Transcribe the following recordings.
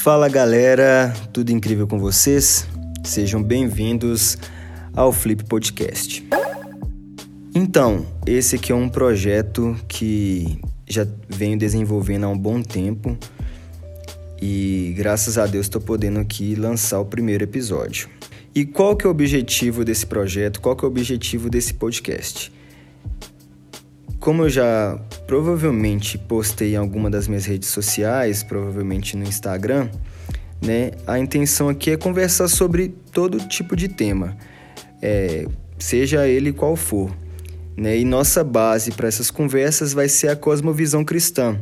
Fala galera, tudo incrível com vocês? Sejam bem-vindos ao Flip Podcast. Então, esse aqui é um projeto que já venho desenvolvendo há um bom tempo e graças a Deus estou podendo aqui lançar o primeiro episódio. E qual que é o objetivo desse projeto? Qual que é o objetivo desse podcast? Como eu já provavelmente postei em alguma das minhas redes sociais, provavelmente no Instagram, né? A intenção aqui é conversar sobre todo tipo de tema, é, seja ele qual for. Né? E nossa base para essas conversas vai ser a cosmovisão cristã.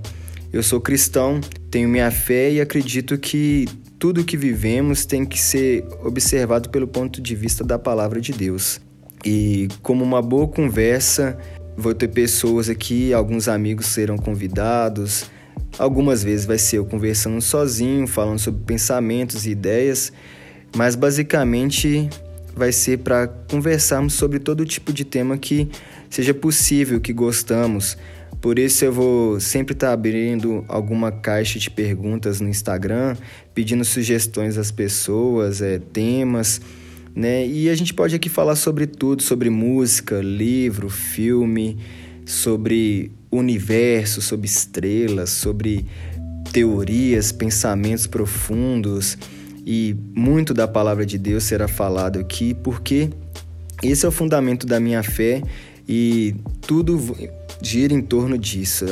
Eu sou cristão, tenho minha fé e acredito que tudo que vivemos tem que ser observado pelo ponto de vista da palavra de Deus. E como uma boa conversa, Vou ter pessoas aqui, alguns amigos serão convidados. Algumas vezes vai ser eu conversando sozinho, falando sobre pensamentos e ideias, mas basicamente vai ser para conversarmos sobre todo tipo de tema que seja possível, que gostamos. Por isso eu vou sempre estar tá abrindo alguma caixa de perguntas no Instagram, pedindo sugestões às pessoas, é, temas né? E a gente pode aqui falar sobre tudo, sobre música, livro, filme, sobre universo, sobre estrelas, sobre teorias, pensamentos profundos e muito da palavra de Deus será falado aqui, porque esse é o fundamento da minha fé e tudo gira em torno disso.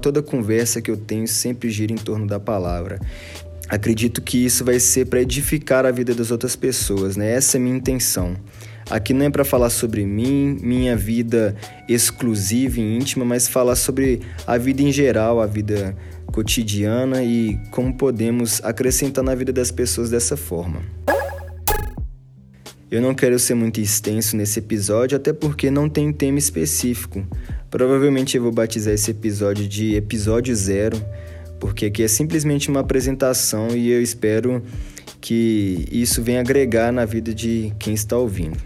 Toda conversa que eu tenho sempre gira em torno da palavra. Acredito que isso vai ser para edificar a vida das outras pessoas, né? Essa é a minha intenção. Aqui não é para falar sobre mim, minha vida exclusiva e íntima, mas falar sobre a vida em geral, a vida cotidiana e como podemos acrescentar na vida das pessoas dessa forma. Eu não quero ser muito extenso nesse episódio, até porque não tem tema específico. Provavelmente eu vou batizar esse episódio de episódio zero porque aqui é simplesmente uma apresentação e eu espero que isso venha agregar na vida de quem está ouvindo.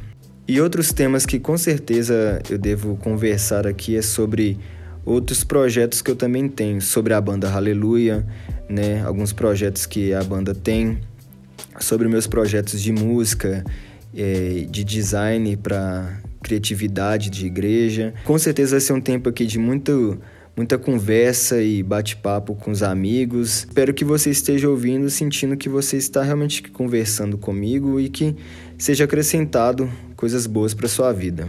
E outros temas que com certeza eu devo conversar aqui é sobre outros projetos que eu também tenho, sobre a banda Hallelujah, né? Alguns projetos que a banda tem, sobre meus projetos de música, é, de design para criatividade de igreja. Com certeza vai ser um tempo aqui de muito muita conversa e bate-papo com os amigos. Espero que você esteja ouvindo, sentindo que você está realmente conversando comigo e que seja acrescentado coisas boas para sua vida.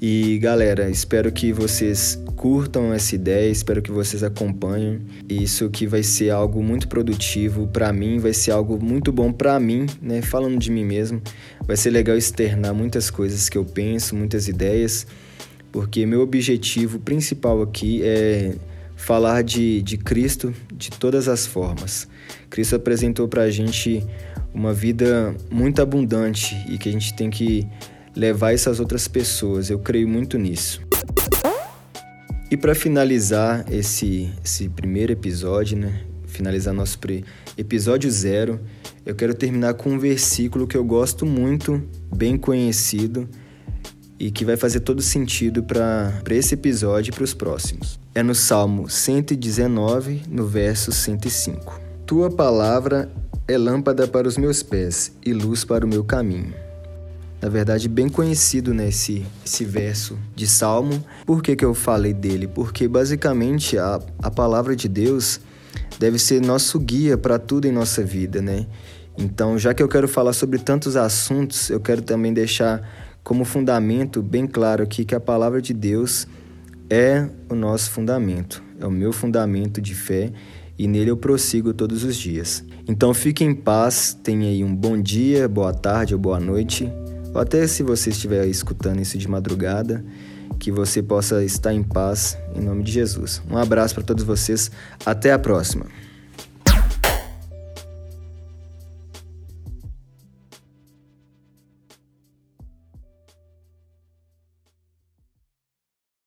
E galera, espero que vocês curtam essa ideia, espero que vocês acompanhem. Isso que vai ser algo muito produtivo para mim, vai ser algo muito bom para mim, né? Falando de mim mesmo, vai ser legal externar muitas coisas que eu penso, muitas ideias porque meu objetivo principal aqui é falar de, de Cristo de todas as formas. Cristo apresentou para a gente uma vida muito abundante e que a gente tem que levar essas outras pessoas. Eu creio muito nisso. E para finalizar esse, esse primeiro episódio, né? Finalizar nosso episódio zero, eu quero terminar com um versículo que eu gosto muito, bem conhecido e que vai fazer todo sentido para esse episódio e para os próximos. É no Salmo 119, no verso 105. Tua palavra é lâmpada para os meus pés e luz para o meu caminho. Na verdade, bem conhecido nesse né, esse verso de Salmo. Por que, que eu falei dele? Porque basicamente a, a palavra de Deus deve ser nosso guia para tudo em nossa vida, né? Então, já que eu quero falar sobre tantos assuntos, eu quero também deixar como fundamento bem claro aqui que a palavra de Deus é o nosso fundamento, é o meu fundamento de fé e nele eu prossigo todos os dias. Então fique em paz, tenha aí um bom dia, boa tarde ou boa noite, ou até se você estiver escutando isso de madrugada, que você possa estar em paz em nome de Jesus. Um abraço para todos vocês, até a próxima.